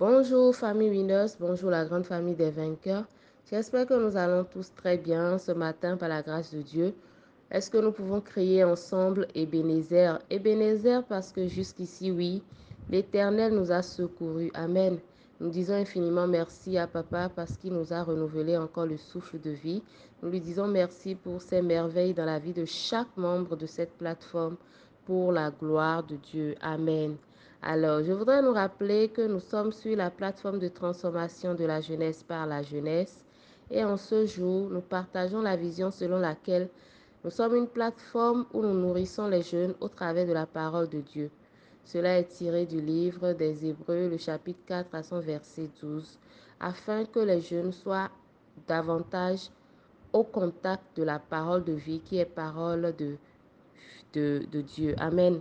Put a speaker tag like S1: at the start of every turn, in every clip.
S1: Bonjour famille Winners, bonjour la grande famille des vainqueurs. J'espère que nous allons tous très bien ce matin par la grâce de Dieu. Est-ce que nous pouvons crier ensemble Ebenezer? Ebenezer parce que jusqu'ici, oui, l'Éternel nous a secourus. Amen. Nous disons infiniment merci à Papa parce qu'il nous a renouvelé encore le souffle de vie. Nous lui disons merci pour ses merveilles dans la vie de chaque membre de cette plateforme pour la gloire de Dieu. Amen. Alors, je voudrais nous rappeler que nous sommes sur la plateforme de transformation de la jeunesse par la jeunesse. Et en ce jour, nous partageons la vision selon laquelle nous sommes une plateforme où nous nourrissons les jeunes au travers de la parole de Dieu. Cela est tiré du livre des Hébreux, le chapitre 4 à son verset 12, afin que les jeunes soient davantage au contact de la parole de vie qui est parole de, de, de Dieu. Amen.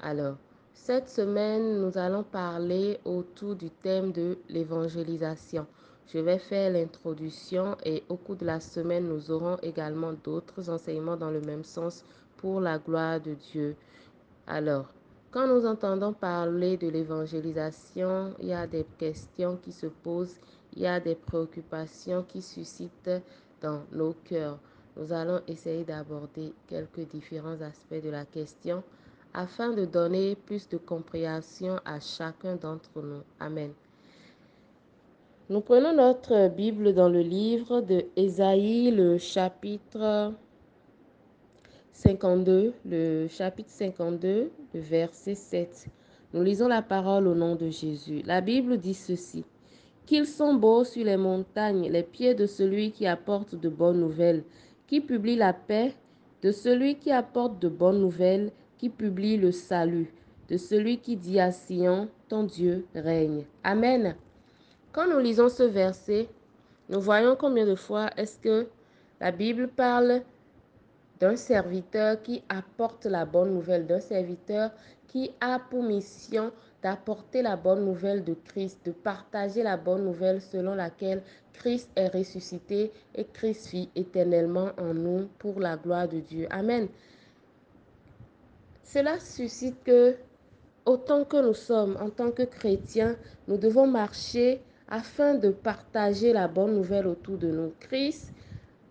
S1: Alors, cette semaine, nous allons parler autour du thème de l'évangélisation. Je vais faire l'introduction et au cours de la semaine, nous aurons également d'autres enseignements dans le même sens pour la gloire de Dieu. Alors, quand nous entendons parler de l'évangélisation, il y a des questions qui se posent, il y a des préoccupations qui suscitent dans nos cœurs. Nous allons essayer d'aborder quelques différents aspects de la question afin de donner plus de compréhension à chacun d'entre nous. Amen. Nous prenons notre Bible dans le livre de Ésaïe, le chapitre 52, le chapitre 52, le verset 7. Nous lisons la parole au nom de Jésus. La Bible dit ceci. Qu'ils sont beaux sur les montagnes, les pieds de celui qui apporte de bonnes nouvelles, qui publie la paix, de celui qui apporte de bonnes nouvelles, publie le salut, de celui qui dit à Sion, ton Dieu règne. Amen. Quand nous lisons ce verset, nous voyons combien de fois est-ce que la Bible parle d'un serviteur qui apporte la bonne nouvelle, d'un serviteur qui a pour mission d'apporter la bonne nouvelle de Christ, de partager la bonne nouvelle selon laquelle Christ est ressuscité et Christ vit éternellement en nous pour la gloire de Dieu. Amen. Cela suscite que, autant que nous sommes en tant que chrétiens, nous devons marcher afin de partager la bonne nouvelle autour de nous. Christ,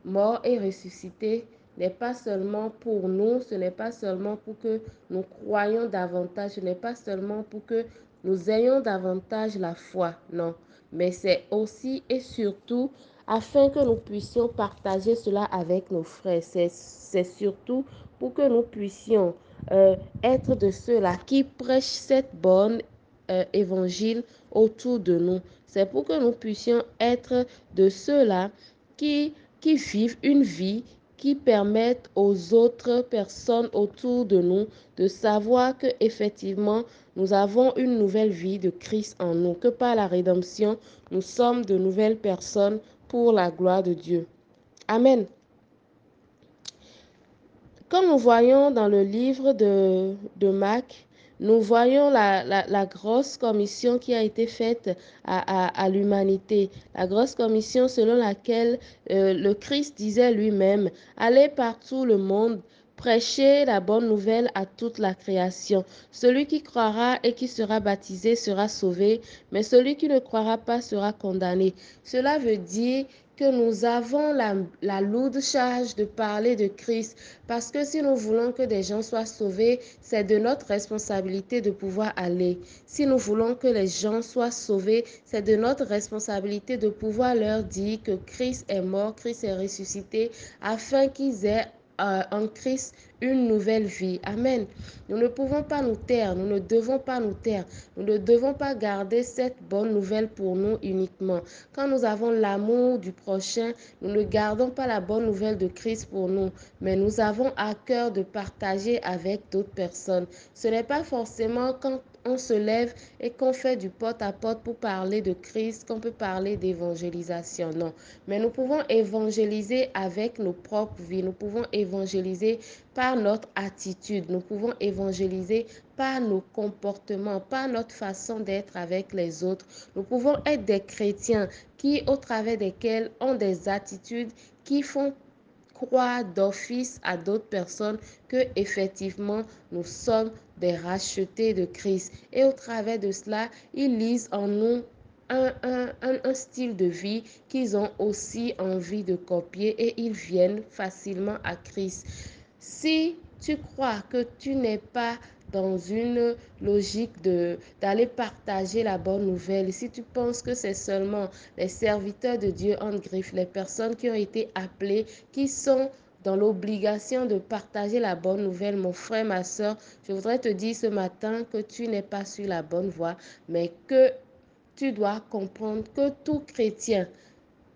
S1: mort et ressuscité, n'est pas seulement pour nous, ce n'est pas seulement pour que nous croyions davantage, ce n'est pas seulement pour que nous ayons davantage la foi, non, mais c'est aussi et surtout afin que nous puissions partager cela avec nos frères. C'est surtout pour que nous puissions euh, être de ceux-là qui prêchent cette bonne euh, évangile autour de nous. C'est pour que nous puissions être de ceux-là qui, qui vivent une vie qui permettent aux autres personnes autour de nous de savoir que effectivement nous avons une nouvelle vie de Christ en nous, que par la rédemption, nous sommes de nouvelles personnes pour la gloire de Dieu. Amen. Comme nous voyons dans le livre de, de Marc, nous voyons la, la, grosse commission qui a été faite à, à, l'humanité. La grosse commission selon laquelle euh, le Christ disait lui-même, allez partout le monde, prêcher la bonne nouvelle à toute la création. Celui qui croira et qui sera baptisé sera sauvé, mais celui qui ne croira pas sera condamné. Cela veut dire que nous avons la, lourde charge de parler de Christ. Parce que si nous voulons que des gens soient sauvés, c'est de notre responsabilité de pouvoir aller. Si nous voulons que les gens soient sauvés, c'est de notre responsabilité de pouvoir leur dire que Christ est mort, Christ est ressuscité, afin qu'ils aient euh, en Christ une nouvelle vie. Amen. Nous ne pouvons pas nous taire, nous ne devons pas nous taire, nous ne devons pas garder cette bonne nouvelle pour nous uniquement. Quand nous avons l'amour du prochain, nous ne gardons pas la bonne nouvelle de Christ pour nous, mais nous avons à cœur de partager avec d'autres personnes. Ce n'est pas forcément quand on se lève et qu'on fait du porte-à-porte pour parler de Christ, qu'on peut parler d'évangélisation. Non. Mais nous pouvons évangéliser avec nos propres vies. Nous pouvons évangéliser par notre attitude. Nous pouvons évangéliser par nos comportements, par notre façon d'être avec les autres. Nous pouvons être des chrétiens qui, au travers desquels, ont des attitudes qui font croient d'office à d'autres personnes que effectivement nous sommes des rachetés de Christ. Et au travers de cela, ils lisent en nous un, un, un, style de vie qu'ils ont aussi envie de copier et ils viennent facilement à Christ. Si tu crois que tu n'es pas dans une logique de d'aller partager la bonne nouvelle, si tu penses que c'est seulement les serviteurs de Dieu en griffe, les personnes qui ont été appelées, qui sont dans l'obligation de partager la bonne nouvelle, mon frère, ma soeur, je voudrais te dire ce matin que tu n'es pas sur la bonne voie, mais que tu dois comprendre que tout chrétien,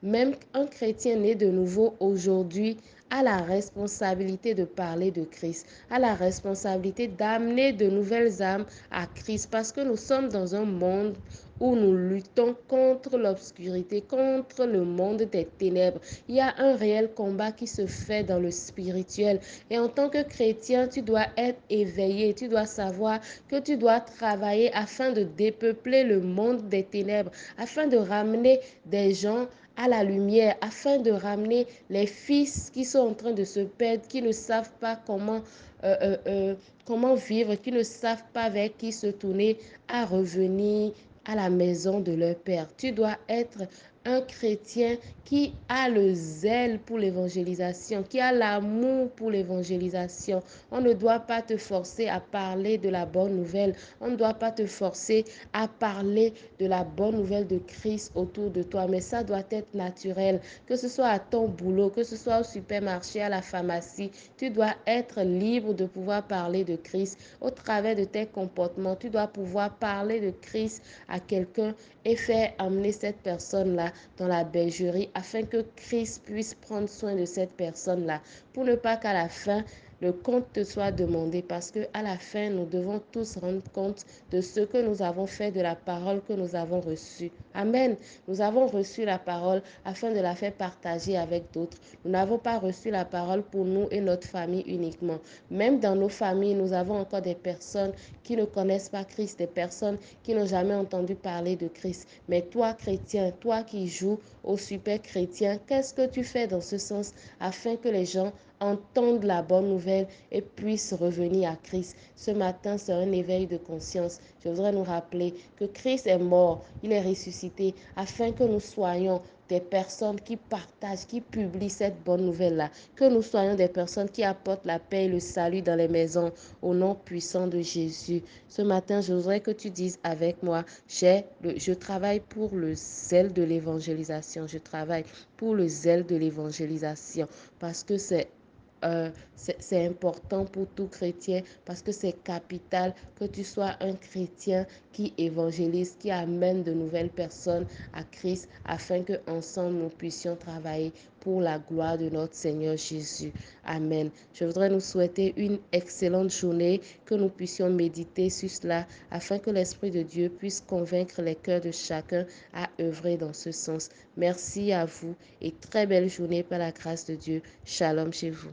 S1: même un chrétien né de nouveau aujourd'hui, a la responsabilité de parler de Christ, a la responsabilité d'amener de nouvelles âmes à Christ, parce que nous sommes dans un monde où nous luttons contre l'obscurité, contre le monde des ténèbres. Il y a un réel combat qui se fait dans le spirituel. Et en tant que chrétien, tu dois être éveillé, tu dois savoir que tu dois travailler afin de dépeupler le monde des ténèbres, afin de ramener des gens à la lumière, afin de ramener les fils qui sont en train de se perdre, qui ne savent pas comment, euh, euh, euh, comment vivre, qui ne savent pas vers qui se tourner, à revenir à la maison de leur Père. Tu dois être un chrétien qui a le zèle pour l'évangélisation, qui a l'amour pour l'évangélisation. On ne doit pas te forcer à parler de la bonne nouvelle. On ne doit pas te forcer à parler de la bonne nouvelle de Christ autour de toi. Mais ça doit être naturel. Que ce soit à ton boulot, que ce soit au supermarché, à la pharmacie, tu dois être libre de pouvoir parler de Christ. Au travers de tes comportements, tu dois pouvoir parler de Christ à quelqu'un et faire amener cette personne-là dans la bergerie afin que Christ puisse prendre soin de cette personne-là pour ne pas qu'à la fin le compte te soit demandé parce que à la fin nous devons tous rendre compte de ce que nous avons fait de la parole que nous avons reçue. Amen. Nous avons reçu la parole afin de la faire partager avec d'autres. Nous n'avons pas reçu la parole pour nous et notre famille uniquement. Même dans nos familles, nous avons encore des personnes qui ne connaissent pas Christ, des personnes qui n'ont jamais entendu parler de Christ. Mais toi, chrétien, toi qui joues au super chrétien, qu'est-ce que tu fais dans ce sens afin que les gens entendent la bonne nouvelle et puissent revenir à Christ? Ce matin, c'est un éveil de conscience. Je voudrais nous rappeler que Christ est mort, il est ressuscité, afin que nous soyons des personnes qui partagent, qui publient cette bonne nouvelle-là. Que nous soyons des personnes qui apportent la paix et le salut dans les maisons au nom puissant de Jésus. Ce matin, je voudrais que tu dises avec moi, j'ai je travaille pour le zèle de l'évangélisation. Je travaille pour le zèle de l'évangélisation parce que c'est euh, c'est important pour tout chrétien parce que c'est capital que tu sois un chrétien qui évangélise, qui amène de nouvelles personnes à Christ afin que ensemble nous puissions travailler pour la gloire de notre Seigneur Jésus. Amen. Je voudrais nous souhaiter une excellente journée, que nous puissions méditer sur cela afin que l'Esprit de Dieu puisse convaincre les cœurs de chacun à œuvrer dans ce sens. Merci à vous et très belle journée par la grâce de Dieu. Shalom chez vous.